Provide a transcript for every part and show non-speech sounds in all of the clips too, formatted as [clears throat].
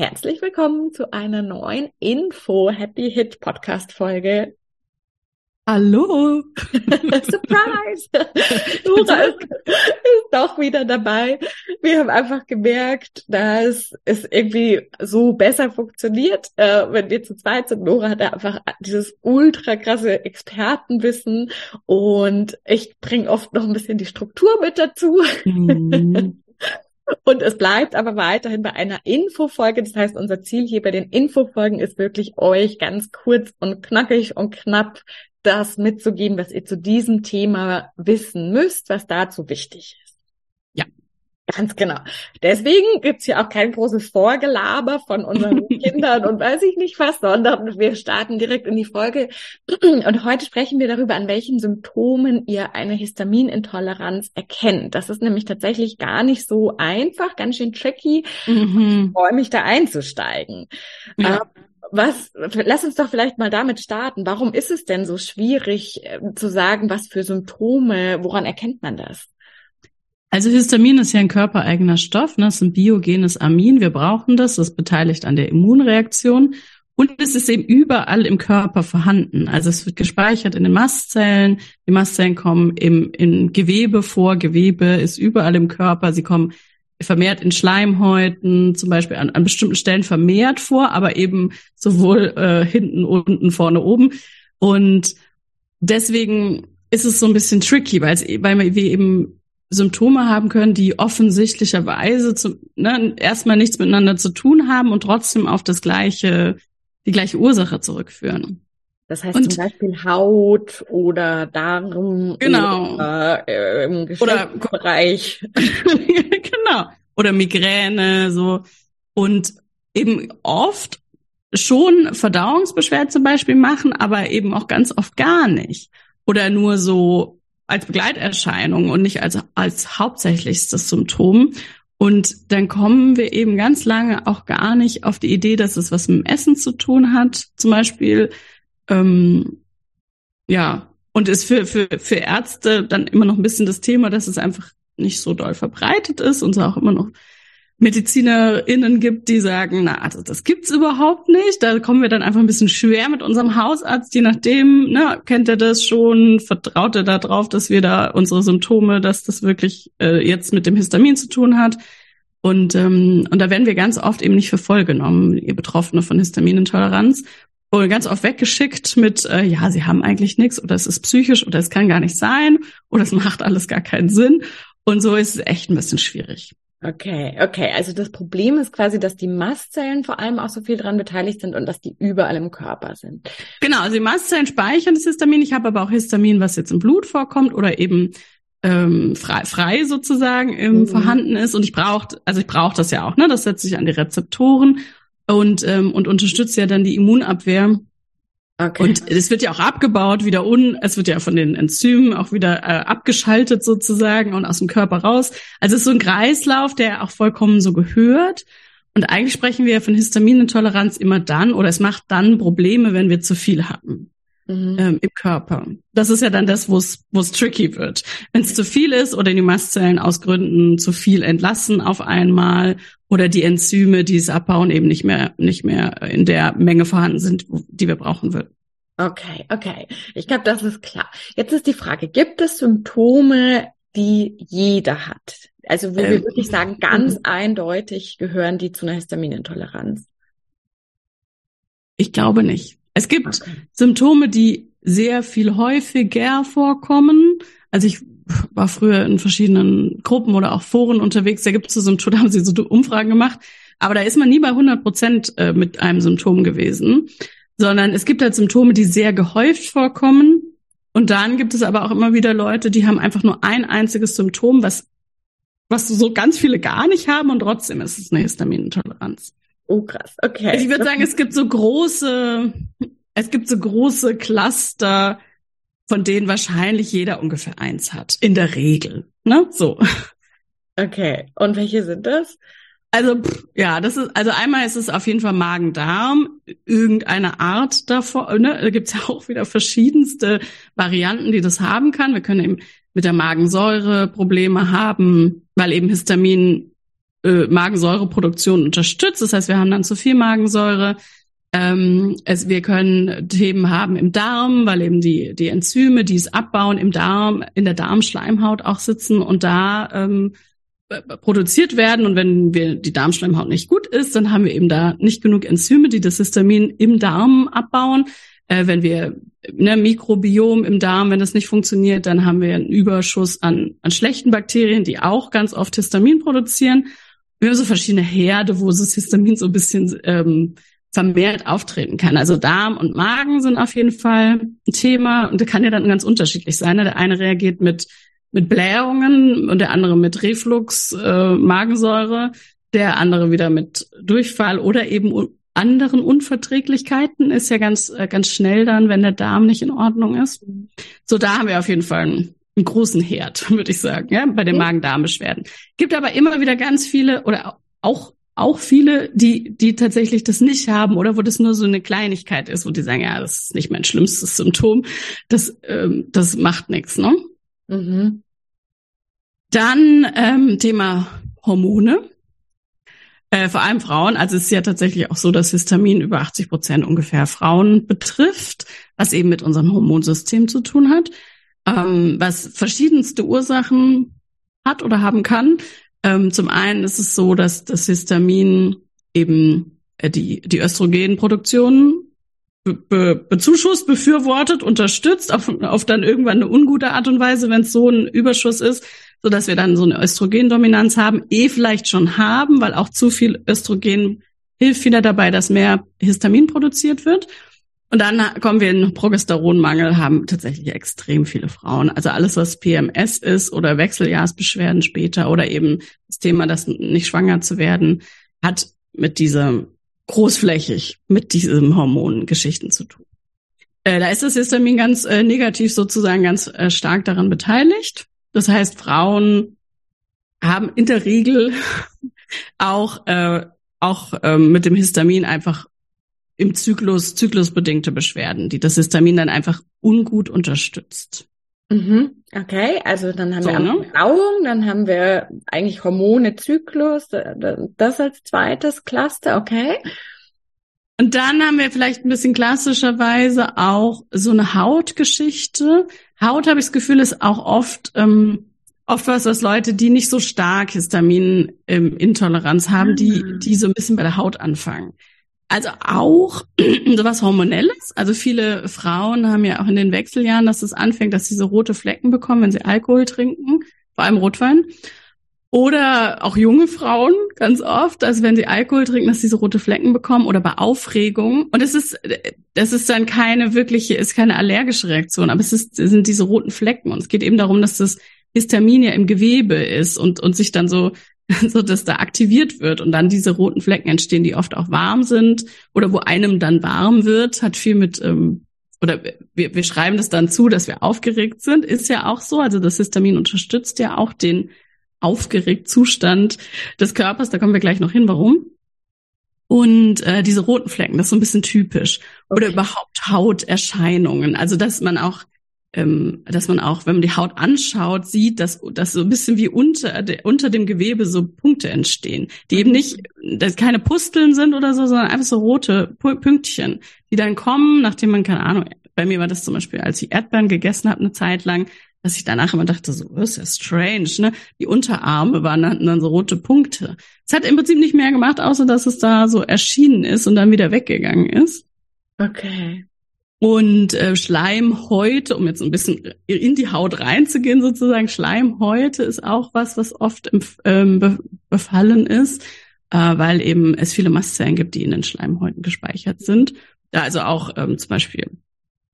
Herzlich willkommen zu einer neuen Info Happy Hit Podcast Folge. Hallo! [laughs] Surprise! Nora ist, ist doch wieder dabei. Wir haben einfach gemerkt, dass es irgendwie so besser funktioniert, äh, wenn wir zu zweit sind. Nora hat einfach dieses ultra krasse Expertenwissen und ich bringe oft noch ein bisschen die Struktur mit dazu. Mhm. [laughs] Und es bleibt aber weiterhin bei einer Infofolge. Das heißt, unser Ziel hier bei den Infofolgen ist wirklich euch ganz kurz und knackig und knapp das mitzugeben, was ihr zu diesem Thema wissen müsst, was dazu wichtig ist. Ganz genau. Deswegen gibt's hier auch kein großes Vorgelaber von unseren [laughs] Kindern und weiß ich nicht was, sondern wir starten direkt in die Folge. Und heute sprechen wir darüber, an welchen Symptomen ihr eine Histaminintoleranz erkennt. Das ist nämlich tatsächlich gar nicht so einfach, ganz schön tricky. Mhm. Ich freue mich da einzusteigen. Ja. Ähm, was, lass uns doch vielleicht mal damit starten. Warum ist es denn so schwierig äh, zu sagen, was für Symptome, woran erkennt man das? Also Histamin ist ja ein körpereigener Stoff, ne? das ist ein biogenes Amin. Wir brauchen das, das beteiligt an der Immunreaktion. Und es ist eben überall im Körper vorhanden. Also es wird gespeichert in den Mastzellen. Die Mastzellen kommen im, in Gewebe vor. Gewebe ist überall im Körper. Sie kommen vermehrt in Schleimhäuten, zum Beispiel an, an bestimmten Stellen vermehrt vor, aber eben sowohl äh, hinten, unten, vorne, oben. Und deswegen ist es so ein bisschen tricky, weil, es, weil wir eben Symptome haben können, die offensichtlicherweise zu, ne, erstmal nichts miteinander zu tun haben und trotzdem auf das gleiche, die gleiche Ursache zurückführen. Das heißt und, zum Beispiel Haut oder Darm genau. oder äh, im Geschlechtsbereich. [laughs] genau. Oder Migräne, so. Und eben oft schon Verdauungsbeschwerden zum Beispiel machen, aber eben auch ganz oft gar nicht. Oder nur so als Begleiterscheinung und nicht als, als hauptsächlichstes Symptom. Und dann kommen wir eben ganz lange auch gar nicht auf die Idee, dass es was mit dem Essen zu tun hat, zum Beispiel. Ähm, ja, und ist für, für, für Ärzte dann immer noch ein bisschen das Thema, dass es einfach nicht so doll verbreitet ist und so auch immer noch MedizinerInnen gibt, die sagen, na, also das gibt's überhaupt nicht. Da kommen wir dann einfach ein bisschen schwer mit unserem Hausarzt, je nachdem, ne, kennt er das schon, vertraut er da drauf, dass wir da unsere Symptome, dass das wirklich äh, jetzt mit dem Histamin zu tun hat. Und, ähm, und da werden wir ganz oft eben nicht für voll genommen, ihr Betroffene von Histaminintoleranz. Oder ganz oft weggeschickt mit, äh, ja, sie haben eigentlich nichts oder es ist psychisch oder es kann gar nicht sein oder es macht alles gar keinen Sinn. Und so ist es echt ein bisschen schwierig. Okay, okay. Also das Problem ist quasi, dass die Mastzellen vor allem auch so viel dran beteiligt sind und dass die überall im Körper sind. Genau, also die Mastzellen speichern das Histamin. Ich habe aber auch Histamin, was jetzt im Blut vorkommt oder eben ähm, frei, frei sozusagen ähm, mhm. vorhanden ist. Und ich brauche, also ich brauche das ja auch, ne? Das setzt sich an die Rezeptoren und, ähm, und unterstützt ja dann die Immunabwehr. Okay. Und es wird ja auch abgebaut, wieder un, es wird ja von den Enzymen auch wieder äh, abgeschaltet sozusagen und aus dem Körper raus. Also es ist so ein Kreislauf, der auch vollkommen so gehört. Und eigentlich sprechen wir ja von Histaminintoleranz immer dann oder es macht dann Probleme, wenn wir zu viel haben mhm. ähm, im Körper. Das ist ja dann das, wo es tricky wird. Wenn es zu viel ist oder die Mastzellen aus Gründen zu viel entlassen auf einmal oder die Enzyme, die es abbauen, eben nicht mehr, nicht mehr in der Menge vorhanden sind, die wir brauchen würden. Okay, okay. Ich glaube, das ist klar. Jetzt ist die Frage, gibt es Symptome, die jeder hat, Also wo ähm, wir wirklich sagen, ganz mhm. eindeutig gehören die zu einer Histaminintoleranz. Ich glaube nicht. Es gibt okay. Symptome, die sehr viel häufiger vorkommen. Also ich war früher in verschiedenen Gruppen oder auch Foren unterwegs. Da gibt es so Symptome, [laughs] da haben sie so Umfragen gemacht. Aber da ist man nie bei 100 Prozent äh, mit einem Symptom gewesen, sondern es gibt halt Symptome, die sehr gehäuft vorkommen. Und dann gibt es aber auch immer wieder Leute, die haben einfach nur ein einziges Symptom, was, was so ganz viele gar nicht haben und trotzdem ist es eine Histaminintoleranz. Oh, krass. Okay. Ich würde sagen, es gibt so große, es gibt so große Cluster, von denen wahrscheinlich jeder ungefähr eins hat. In der Regel. Ne? So. Okay. Und welche sind das? Also pff, ja, das ist also einmal ist es auf jeden Fall Magen-Darm, irgendeine Art davon. Ne? Da gibt's [laughs] ja auch wieder verschiedenste Varianten, die das haben kann. Wir können eben mit der Magensäure Probleme haben, weil eben Histamin äh, Magensäureproduktion unterstützt. Das heißt, wir haben dann zu viel Magensäure. Ähm, es, wir können Themen haben im Darm, weil eben die, die Enzyme, die es abbauen, im Darm, in der Darmschleimhaut auch sitzen und da ähm, produziert werden. Und wenn wir die Darmschleimhaut nicht gut ist, dann haben wir eben da nicht genug Enzyme, die das Histamin im Darm abbauen. Äh, wenn wir ne, Mikrobiom im Darm, wenn das nicht funktioniert, dann haben wir einen Überschuss an, an schlechten Bakterien, die auch ganz oft Histamin produzieren. Wir haben so verschiedene Herde, wo das Histamin so ein bisschen ähm, vermehrt auftreten kann. Also Darm und Magen sind auf jeden Fall ein Thema und der kann ja dann ganz unterschiedlich sein. Ne? Der eine reagiert mit mit Blähungen und der andere mit Reflux, äh, Magensäure, der andere wieder mit Durchfall oder eben anderen Unverträglichkeiten ist ja ganz äh, ganz schnell dann, wenn der Darm nicht in Ordnung ist. So da haben wir auf jeden Fall einen, einen großen Herd, [laughs] würde ich sagen, ja, bei den Magen-Darm-Beschwerden. Gibt aber immer wieder ganz viele oder auch auch viele, die, die tatsächlich das nicht haben oder wo das nur so eine Kleinigkeit ist, wo die sagen, ja, das ist nicht mein schlimmstes Symptom, das, ähm, das macht nichts, ne? Mhm. Dann ähm, Thema Hormone. Äh, vor allem Frauen. Also es ist ja tatsächlich auch so, dass Histamin über 80 Prozent ungefähr Frauen betrifft, was eben mit unserem Hormonsystem zu tun hat, ähm, was verschiedenste Ursachen hat oder haben kann. Ähm, zum einen ist es so, dass das Histamin eben äh, die, die Östrogenproduktion be, be, bezuschusst, befürwortet, unterstützt, auf, auf dann irgendwann eine ungute Art und Weise, wenn es so ein Überschuss ist, so dass wir dann so eine Östrogendominanz haben, eh vielleicht schon haben, weil auch zu viel Östrogen hilft wieder dabei, dass mehr Histamin produziert wird. Und dann kommen wir in Progesteronmangel, haben tatsächlich extrem viele Frauen. Also alles, was PMS ist oder Wechseljahrsbeschwerden später oder eben das Thema, das nicht schwanger zu werden, hat mit dieser großflächig mit diesen Hormongeschichten zu tun. Äh, da ist das Histamin ganz äh, negativ sozusagen ganz äh, stark daran beteiligt. Das heißt, Frauen haben in der Regel [laughs] auch äh, auch ähm, mit dem Histamin einfach im Zyklus, zyklusbedingte Beschwerden, die das Histamin dann einfach ungut unterstützt. Mhm. Okay, also dann haben so, wir ne? Verdauung, dann haben wir eigentlich Hormone, Zyklus, das als zweites Cluster, okay. Und dann haben wir vielleicht ein bisschen klassischerweise auch so eine Hautgeschichte. Haut, habe ich das Gefühl, ist auch oft ähm, oft was, was Leute, die nicht so stark Histaminintoleranz haben, die ah. die so ein bisschen bei der Haut anfangen. Also auch [clears throat] sowas Hormonelles. Also viele Frauen haben ja auch in den Wechseljahren, dass es anfängt, dass sie so rote Flecken bekommen, wenn sie Alkohol trinken, vor allem Rotwein. Oder auch junge Frauen ganz oft, also wenn sie Alkohol trinken, dass sie so rote Flecken bekommen oder bei Aufregung. Und es ist, das ist dann keine wirkliche, ist keine allergische Reaktion, aber es ist, sind diese roten Flecken. Und es geht eben darum, dass das Histamin ja im Gewebe ist und, und sich dann so [laughs] so dass da aktiviert wird und dann diese roten Flecken entstehen, die oft auch warm sind oder wo einem dann warm wird, hat viel mit ähm, oder wir, wir schreiben das dann zu, dass wir aufgeregt sind, ist ja auch so. Also das Histamin unterstützt ja auch den aufgeregt Zustand des Körpers. Da kommen wir gleich noch hin, warum. Und äh, diese roten Flecken, das ist so ein bisschen typisch. Oder okay. überhaupt Hauterscheinungen. Also dass man auch ähm, dass man auch, wenn man die Haut anschaut, sieht, dass, dass so ein bisschen wie unter, unter dem Gewebe so Punkte entstehen, die eben nicht, dass keine Pusteln sind oder so, sondern einfach so rote Pünktchen, die dann kommen, nachdem man, keine Ahnung, bei mir war das zum Beispiel, als ich Erdbeeren gegessen habe, eine Zeit lang, dass ich danach immer dachte, so, ist ja strange, ne? Die Unterarme waren hatten dann so rote Punkte. Es hat im Prinzip nicht mehr gemacht, außer dass es da so erschienen ist und dann wieder weggegangen ist. Okay. Und äh, Schleimhäute, um jetzt ein bisschen in die Haut reinzugehen sozusagen, Schleimhäute ist auch was, was oft im, ähm, be befallen ist, äh, weil eben es viele Mastzellen gibt, die in den Schleimhäuten gespeichert sind. Da also auch ähm, zum Beispiel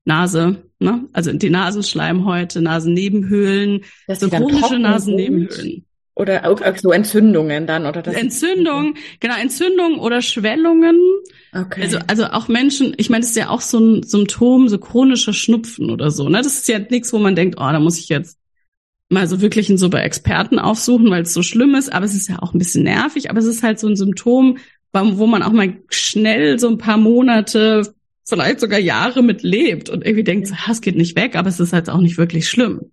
Nase, ne? also die Nasenschleimhäute, Nasennebenhöhlen, so chronische Nasennebenhöhlen. Oder auch, auch so Entzündungen dann, oder das? Entzündung, genau, Entzündung oder Schwellungen. Okay. Also, also auch Menschen, ich meine, das ist ja auch so ein Symptom, so chronischer Schnupfen oder so. Ne? Das ist ja nichts, wo man denkt, oh, da muss ich jetzt mal so wirklich einen super Experten aufsuchen, weil es so schlimm ist. Aber es ist ja auch ein bisschen nervig. Aber es ist halt so ein Symptom, wo man auch mal schnell so ein paar Monate, vielleicht sogar Jahre mit lebt und irgendwie denkt, es geht nicht weg, aber es ist halt auch nicht wirklich schlimm.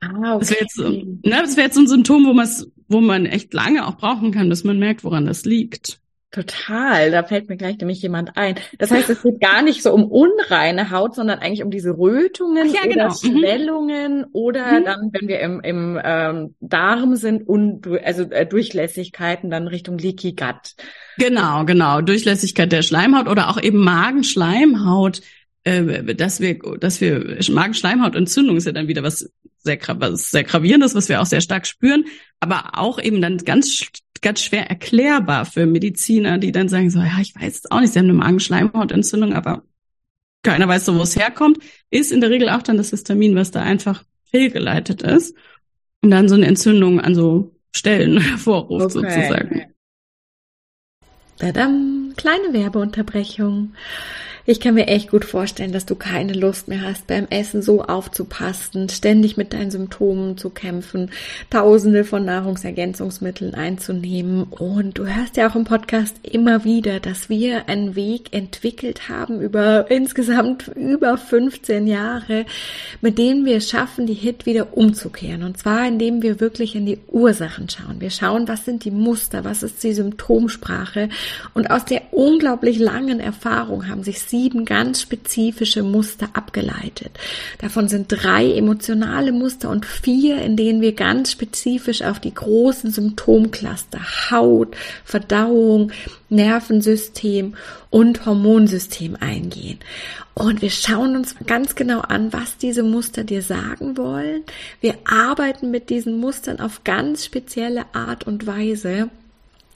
Ah, okay. Das wäre jetzt, so- ne, das wäre jetzt so ein Symptom, wo man wo man echt lange auch brauchen kann, bis man merkt, woran das liegt. Total, da fällt mir gleich nämlich jemand ein. Das heißt, es geht gar nicht so um unreine Haut, sondern eigentlich um diese Rötungen ja, oder genau. Mhm. Schwellungen oder Mhm. dann, wenn wir im, im ähm, Darm sind, und also äh, Durchlässigkeiten dann Richtung Leaky Gut. Genau, genau. Durchlässigkeit der Schleimhaut oder auch eben Magenschleimhaut, äh, dass wir, dass wir Magenschleimhautentzündung ist ja dann wieder was sehr, was sehr gravierendes, was wir auch sehr stark spüren, aber auch eben dann ganz, ganz schwer erklärbar für Mediziner, die dann sagen so, ja, ich weiß es auch nicht, sie haben eine Magenschleimhautentzündung, aber keiner weiß so, wo es herkommt, ist in der Regel auch dann das Histamin, was da einfach fehlgeleitet ist und dann so eine Entzündung an so Stellen [laughs] hervorruft sozusagen. Tadam, kleine Werbeunterbrechung. Ich kann mir echt gut vorstellen, dass du keine Lust mehr hast, beim Essen so aufzupassen, ständig mit deinen Symptomen zu kämpfen, tausende von Nahrungsergänzungsmitteln einzunehmen. Und du hörst ja auch im Podcast immer wieder, dass wir einen Weg entwickelt haben über insgesamt über 15 Jahre, mit denen wir schaffen, die Hit wieder umzukehren. Und zwar, indem wir wirklich in die Ursachen schauen. Wir schauen, was sind die Muster, was ist die Symptomsprache. Und aus der unglaublich langen Erfahrung haben sich sieben ganz spezifische Muster abgeleitet. Davon sind drei emotionale Muster und vier, in denen wir ganz spezifisch auf die großen Symptomcluster Haut, Verdauung, Nervensystem und Hormonsystem eingehen. Und wir schauen uns ganz genau an, was diese Muster dir sagen wollen. Wir arbeiten mit diesen Mustern auf ganz spezielle Art und Weise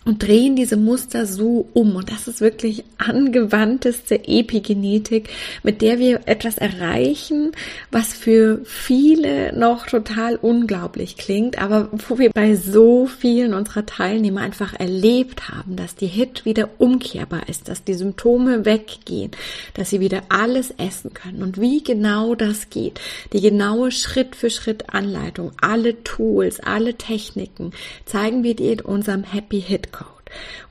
und drehen diese Muster so um. Und das ist wirklich angewandteste Epigenetik, mit der wir etwas erreichen, was für viele noch total unglaublich klingt, aber wo wir bei so vielen unserer Teilnehmer einfach erlebt haben, dass die Hit wieder umkehrbar ist, dass die Symptome weggehen, dass sie wieder alles essen können. Und wie genau das geht, die genaue Schritt für Schritt Anleitung, alle Tools, alle Techniken zeigen wir dir in unserem Happy Hit.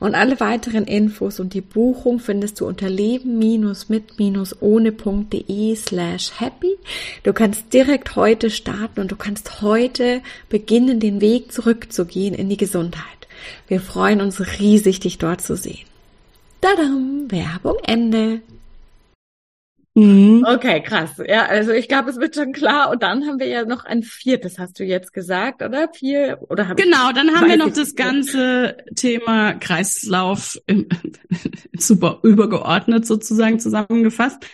Und alle weiteren Infos und die Buchung findest du unter leben-mit-ohne.de slash happy. Du kannst direkt heute starten und du kannst heute beginnen, den Weg zurückzugehen in die Gesundheit. Wir freuen uns riesig, dich dort zu sehen. Tadam! Werbung Ende. Mhm. Okay, krass. Ja, also ich glaube, es wird schon klar. Und dann haben wir ja noch ein viertes, hast du jetzt gesagt, oder? Vier oder habe Genau, dann haben wir noch das ganze Thema Kreislauf im, [laughs] super übergeordnet sozusagen zusammengefasst.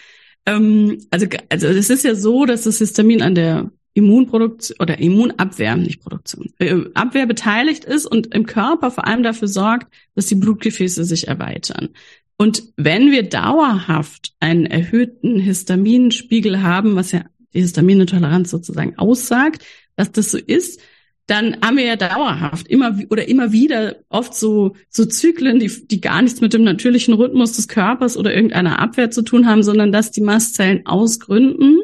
Ähm, also, also es ist ja so, dass das Histamin an der Immunproduktion oder Immunabwehr, nicht Produktion, äh, Abwehr beteiligt ist und im Körper vor allem dafür sorgt, dass die Blutgefäße sich erweitern. Und wenn wir dauerhaft einen erhöhten Histaminspiegel haben, was ja die Histaminintoleranz sozusagen aussagt, dass das so ist, dann haben wir ja dauerhaft immer oder immer wieder oft so so Zyklen, die die gar nichts mit dem natürlichen Rhythmus des Körpers oder irgendeiner Abwehr zu tun haben, sondern dass die Mastzellen aus Gründen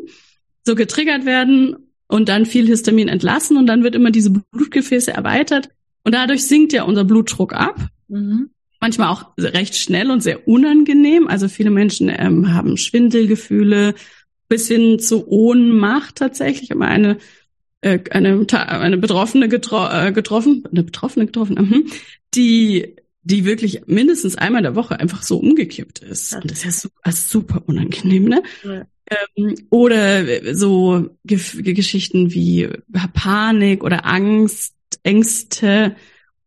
so getriggert werden und dann viel Histamin entlassen und dann wird immer diese Blutgefäße erweitert und dadurch sinkt ja unser Blutdruck ab Mhm. Manchmal auch recht schnell und sehr unangenehm. Also viele Menschen ähm, haben Schwindelgefühle bis hin zu Ohnmacht tatsächlich. Ich habe mal eine äh, eine eine Betroffene getro äh, getroffen, eine Betroffene getroffen, mhm, die die wirklich mindestens einmal in der Woche einfach so umgekippt ist. Und das ist ja super, super unangenehm, ne? Ja. Ähm, oder so Ge Geschichten wie Panik oder Angst, Ängste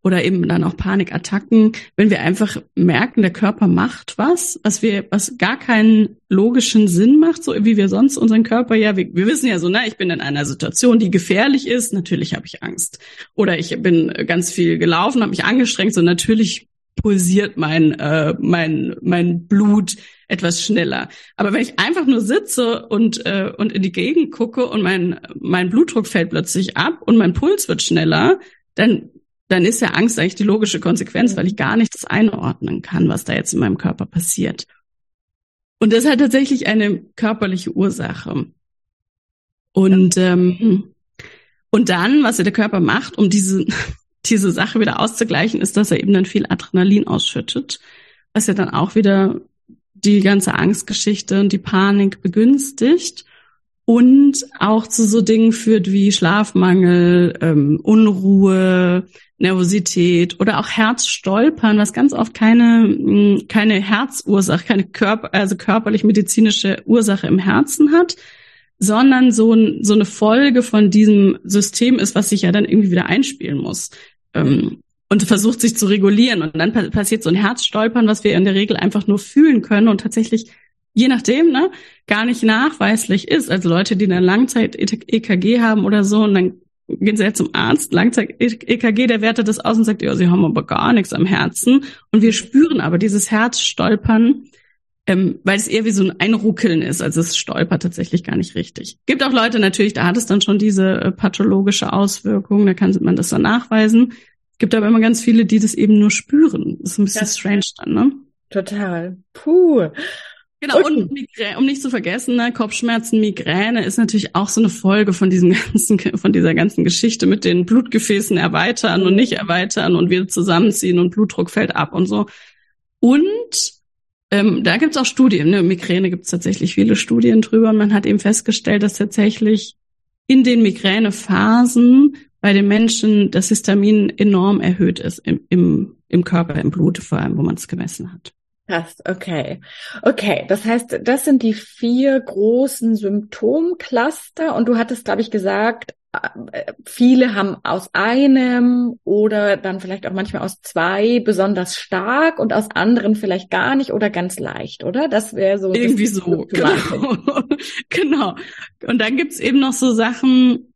oder eben dann auch Panikattacken, wenn wir einfach merken, der Körper macht was, was wir, was gar keinen logischen Sinn macht, so wie wir sonst unseren Körper ja, wir, wir wissen ja so, ne, ich bin in einer Situation, die gefährlich ist, natürlich habe ich Angst. Oder ich bin ganz viel gelaufen, habe mich angestrengt, so natürlich pulsiert mein, äh, mein, mein Blut etwas schneller. Aber wenn ich einfach nur sitze und, äh, und in die Gegend gucke und mein, mein Blutdruck fällt plötzlich ab und mein Puls wird schneller, dann dann ist ja Angst eigentlich die logische Konsequenz, weil ich gar nicht das einordnen kann, was da jetzt in meinem Körper passiert. Und das hat tatsächlich eine körperliche Ursache. Und, ähm, und dann, was der Körper macht, um diese, [laughs] diese Sache wieder auszugleichen, ist, dass er eben dann viel Adrenalin ausschüttet, was ja dann auch wieder die ganze Angstgeschichte und die Panik begünstigt und auch zu so Dingen führt wie Schlafmangel, ähm, Unruhe, Nervosität oder auch Herzstolpern, was ganz oft keine, hm, keine Herzursache, keine Körper, also körperlich medizinische Ursache im Herzen hat, sondern so, ein, so eine Folge von diesem System ist, was sich ja dann irgendwie wieder einspielen muss. Ähm, und versucht sich zu regulieren. Und dann passiert so ein Herzstolpern, was wir in der Regel einfach nur fühlen können und tatsächlich, je nachdem, ne, gar nicht nachweislich ist. Also Leute, die eine Langzeit-EKG haben oder so, und dann gehen sie jetzt zum Arzt, Langzeit-EKG, der wertet das aus und sagt, ja, sie haben aber gar nichts am Herzen. Und wir spüren aber dieses Herzstolpern, ähm, weil es eher wie so ein Einruckeln ist. Also es stolpert tatsächlich gar nicht richtig. Gibt auch Leute natürlich, da hat es dann schon diese äh, pathologische Auswirkung, da kann man das dann nachweisen. Gibt aber immer ganz viele, die das eben nur spüren. Das ist ein bisschen ja. strange dann, ne? Total. Puh. Genau, okay. und Migräne, um nicht zu vergessen, ne, Kopfschmerzen, Migräne ist natürlich auch so eine Folge von diesem [laughs] ganzen, von dieser ganzen Geschichte mit den Blutgefäßen erweitern und nicht erweitern und wieder zusammenziehen und Blutdruck fällt ab und so. Und ähm, da gibt's auch Studien, ne? Migräne gibt's tatsächlich viele Studien drüber. Und man hat eben festgestellt, dass tatsächlich in den Migränephasen bei den Menschen das Histamin enorm erhöht ist im, im, im Körper, im Blut vor allem, wo man es gemessen hat. Krass, okay. Okay, das heißt, das sind die vier großen Symptomcluster und du hattest, glaube ich, gesagt, äh, viele haben aus einem oder dann vielleicht auch manchmal aus zwei besonders stark und aus anderen vielleicht gar nicht oder ganz leicht, oder? Das wäre so. Irgendwie so, genau. [laughs] genau. Und dann gibt's eben noch so Sachen,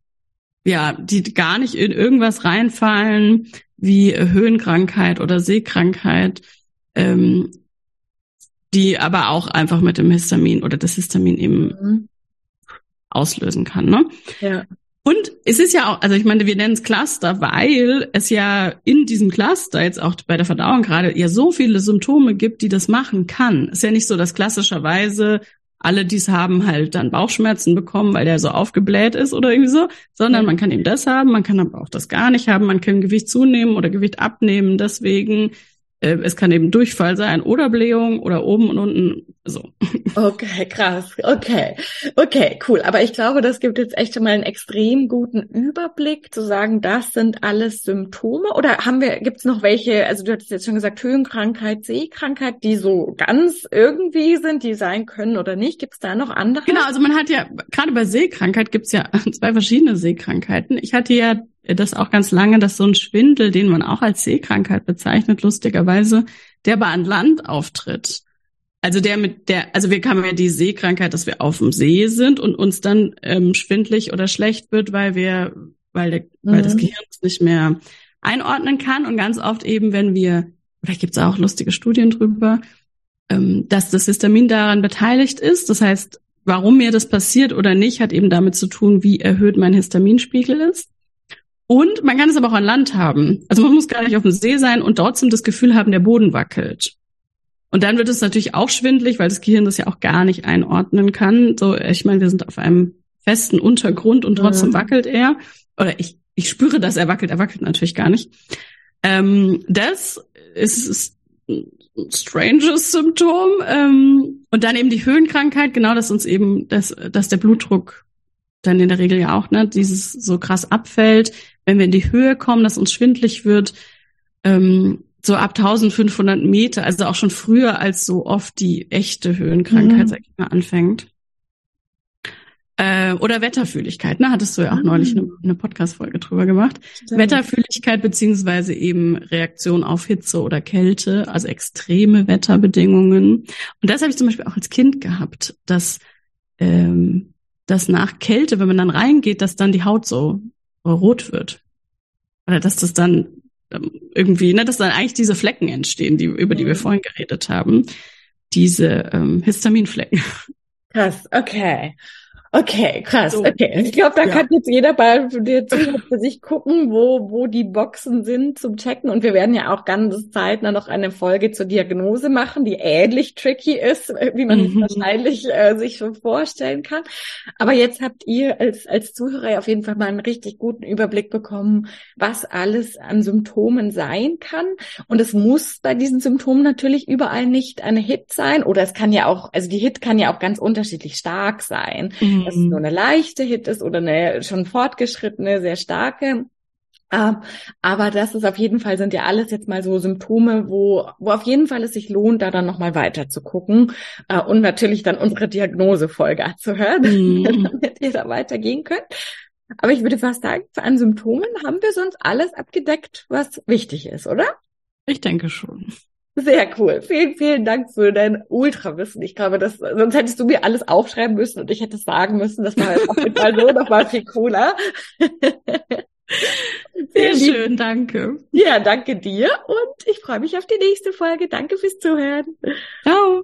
ja, die gar nicht in irgendwas reinfallen, wie Höhenkrankheit oder Sehkrankheit. Ähm, die aber auch einfach mit dem Histamin oder das Histamin eben mhm. auslösen kann. Ne? Ja. Und es ist ja auch, also ich meine, wir nennen es Cluster, weil es ja in diesem Cluster jetzt auch bei der Verdauung gerade ja so viele Symptome gibt, die das machen kann. Es ist ja nicht so, dass klassischerweise alle dies haben halt dann Bauchschmerzen bekommen, weil der so aufgebläht ist oder irgendwie so, sondern man kann eben das haben, man kann aber auch das gar nicht haben, man kann Gewicht zunehmen oder Gewicht abnehmen, deswegen es kann eben Durchfall sein oder Blähung oder oben und unten so. [laughs] Okay, krass. Okay. Okay, cool. Aber ich glaube, das gibt jetzt echt schon mal einen extrem guten Überblick zu sagen, das sind alles Symptome. Oder haben wir, gibt's noch welche, also du hattest jetzt schon gesagt, Höhenkrankheit, Sehkrankheit, die so ganz irgendwie sind, die sein können oder nicht. Gibt's da noch andere? Genau, also man hat ja, gerade bei Sehkrankheit gibt's ja [laughs] zwei verschiedene Sehkrankheiten. Ich hatte ja das auch ganz lange, dass so ein Schwindel, den man auch als Seekrankheit bezeichnet, lustigerweise, der aber an Land auftritt. Also der mit der, also wir haben ja die Seekrankheit, dass wir auf dem See sind und uns dann ähm, schwindlig oder schlecht wird, weil wir, weil der, mhm. weil das mhm. Gehirn es nicht mehr einordnen kann und ganz oft eben, wenn wir, vielleicht gibt es auch lustige Studien drüber, ähm, dass das Histamin daran beteiligt ist. Das heißt, warum mir das passiert oder nicht, hat eben damit zu tun, wie erhöht mein Histaminspiegel ist. Und man kann es aber auch an Land haben. Also man muss gar nicht auf dem See sein und trotzdem das Gefühl haben, der Boden wackelt. Und dann wird es natürlich auch schwindlig, weil das Gehirn das ja auch gar nicht einordnen kann. So, ich meine, wir sind auf einem festen Untergrund und trotzdem mhm. wackelt er. Oder ich, ich spüre, dass er wackelt. Er wackelt natürlich gar nicht. Ähm, das ist, ist ein stranges Symptom. Ähm, und dann eben die Höhenkrankheit, genau, dass uns eben, dass, dass der Blutdruck dann in der Regel ja auch, ne, dieses so krass abfällt, wenn wir in die Höhe kommen, dass uns schwindlig wird, ähm, so ab 1500 Meter, also auch schon früher als so oft die echte Höhenkrankheit, mhm. sag ich mal, anfängt. Äh, oder Wetterfühligkeit, ne? Hattest du ja auch ah. neulich eine, eine Podcast-Folge drüber gemacht. Stimmt. Wetterfühligkeit beziehungsweise eben Reaktion auf Hitze oder Kälte, also extreme Wetterbedingungen. Und das habe ich zum Beispiel auch als Kind gehabt, dass, ähm, dass nach Kälte, wenn man dann reingeht, dass dann die Haut so rot wird. Oder dass das dann ähm, irgendwie, ne, dass dann eigentlich diese Flecken entstehen, die, über die wir mhm. vorhin geredet haben. Diese ähm, Histaminflecken. Krass, okay. Okay, krass. So. Okay. Ich glaube, da ja. kann jetzt jeder bei dir für sich gucken, wo, wo die Boxen sind zum Checken. Und wir werden ja auch ganz zeitnah noch eine Folge zur Diagnose machen, die ähnlich tricky ist, wie man mhm. wahrscheinlich äh, sich schon vorstellen kann. Aber jetzt habt ihr als, als Zuhörer auf jeden Fall mal einen richtig guten Überblick bekommen, was alles an Symptomen sein kann. Und es muss bei diesen Symptomen natürlich überall nicht eine Hit sein. Oder es kann ja auch, also die Hit kann ja auch ganz unterschiedlich stark sein. Mhm dass es nur mhm. eine leichte Hit ist oder eine schon fortgeschrittene, sehr starke. Ähm, aber das ist auf jeden Fall, sind ja alles jetzt mal so Symptome, wo, wo auf jeden Fall es sich lohnt, da dann nochmal weiter zu gucken äh, und natürlich dann unsere Diagnosefolge anzuhören, [laughs] mhm. damit ihr da weitergehen könnt. Aber ich würde fast sagen, für an Symptomen haben wir sonst alles abgedeckt, was wichtig ist, oder? Ich denke schon. Sehr cool. Vielen, vielen Dank für dein Ultrawissen. Ich glaube, das, sonst hättest du mir alles aufschreiben müssen und ich hätte es sagen müssen. Das war halt auf jeden Fall so nochmal viel cooler. [laughs] Sehr schön, danke. Ja, danke dir und ich freue mich auf die nächste Folge. Danke fürs Zuhören. Ciao.